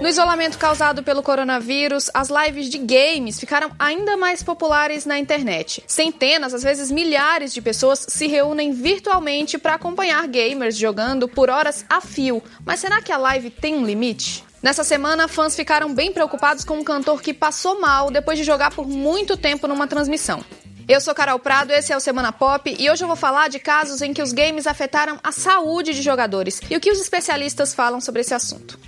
No isolamento causado pelo coronavírus, as lives de games ficaram ainda mais populares na internet. Centenas, às vezes milhares de pessoas se reúnem virtualmente para acompanhar gamers jogando por horas a fio. Mas será que a live tem um limite? Nessa semana, fãs ficaram bem preocupados com um cantor que passou mal depois de jogar por muito tempo numa transmissão. Eu sou Carol Prado, esse é o Semana Pop e hoje eu vou falar de casos em que os games afetaram a saúde de jogadores e o que os especialistas falam sobre esse assunto.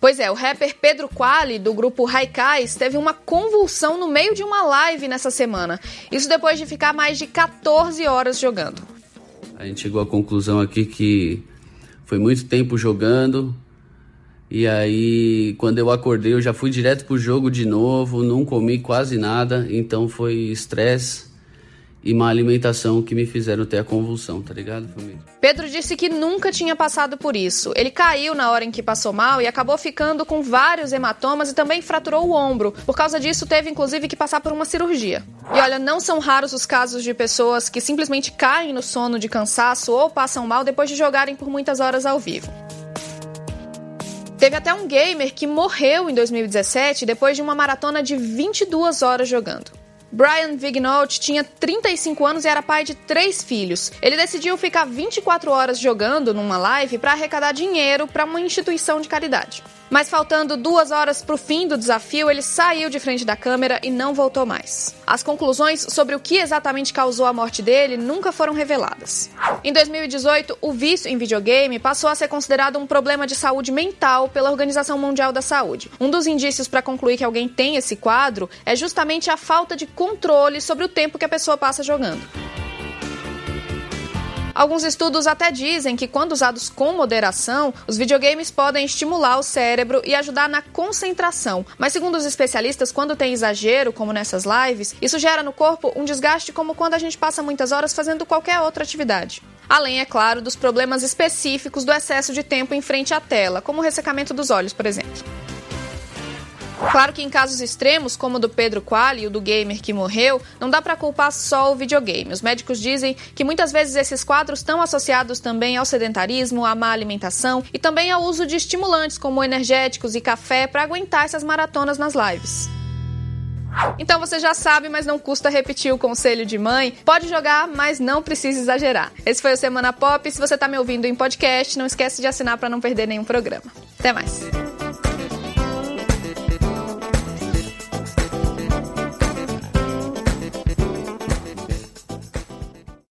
Pois é, o rapper Pedro Quali, do grupo Raikais, teve uma convulsão no meio de uma live nessa semana. Isso depois de ficar mais de 14 horas jogando. A gente chegou à conclusão aqui que foi muito tempo jogando. E aí, quando eu acordei, eu já fui direto pro jogo de novo, não comi quase nada, então foi estresse e má alimentação que me fizeram ter a convulsão, tá ligado, família? Pedro disse que nunca tinha passado por isso. Ele caiu na hora em que passou mal e acabou ficando com vários hematomas e também fraturou o ombro. Por causa disso, teve inclusive que passar por uma cirurgia. E olha, não são raros os casos de pessoas que simplesmente caem no sono de cansaço ou passam mal depois de jogarem por muitas horas ao vivo. Teve até um gamer que morreu em 2017 depois de uma maratona de 22 horas jogando. Brian Vignaut tinha 35 anos e era pai de três filhos. Ele decidiu ficar 24 horas jogando numa live para arrecadar dinheiro para uma instituição de caridade. Mas faltando duas horas para o fim do desafio, ele saiu de frente da câmera e não voltou mais. As conclusões sobre o que exatamente causou a morte dele nunca foram reveladas. Em 2018, o vício em videogame passou a ser considerado um problema de saúde mental pela Organização Mundial da Saúde. Um dos indícios para concluir que alguém tem esse quadro é justamente a falta de controle sobre o tempo que a pessoa passa jogando. Alguns estudos até dizem que, quando usados com moderação, os videogames podem estimular o cérebro e ajudar na concentração. Mas, segundo os especialistas, quando tem exagero, como nessas lives, isso gera no corpo um desgaste como quando a gente passa muitas horas fazendo qualquer outra atividade. Além, é claro, dos problemas específicos do excesso de tempo em frente à tela, como o ressecamento dos olhos, por exemplo. Claro que em casos extremos, como o do Pedro Quali e o do gamer que morreu, não dá para culpar só o videogame. Os médicos dizem que muitas vezes esses quadros estão associados também ao sedentarismo, à má alimentação e também ao uso de estimulantes como energéticos e café para aguentar essas maratonas nas lives. Então você já sabe, mas não custa repetir o conselho de mãe. Pode jogar, mas não precisa exagerar. Esse foi o Semana Pop. Se você está me ouvindo em podcast, não esquece de assinar para não perder nenhum programa. Até mais.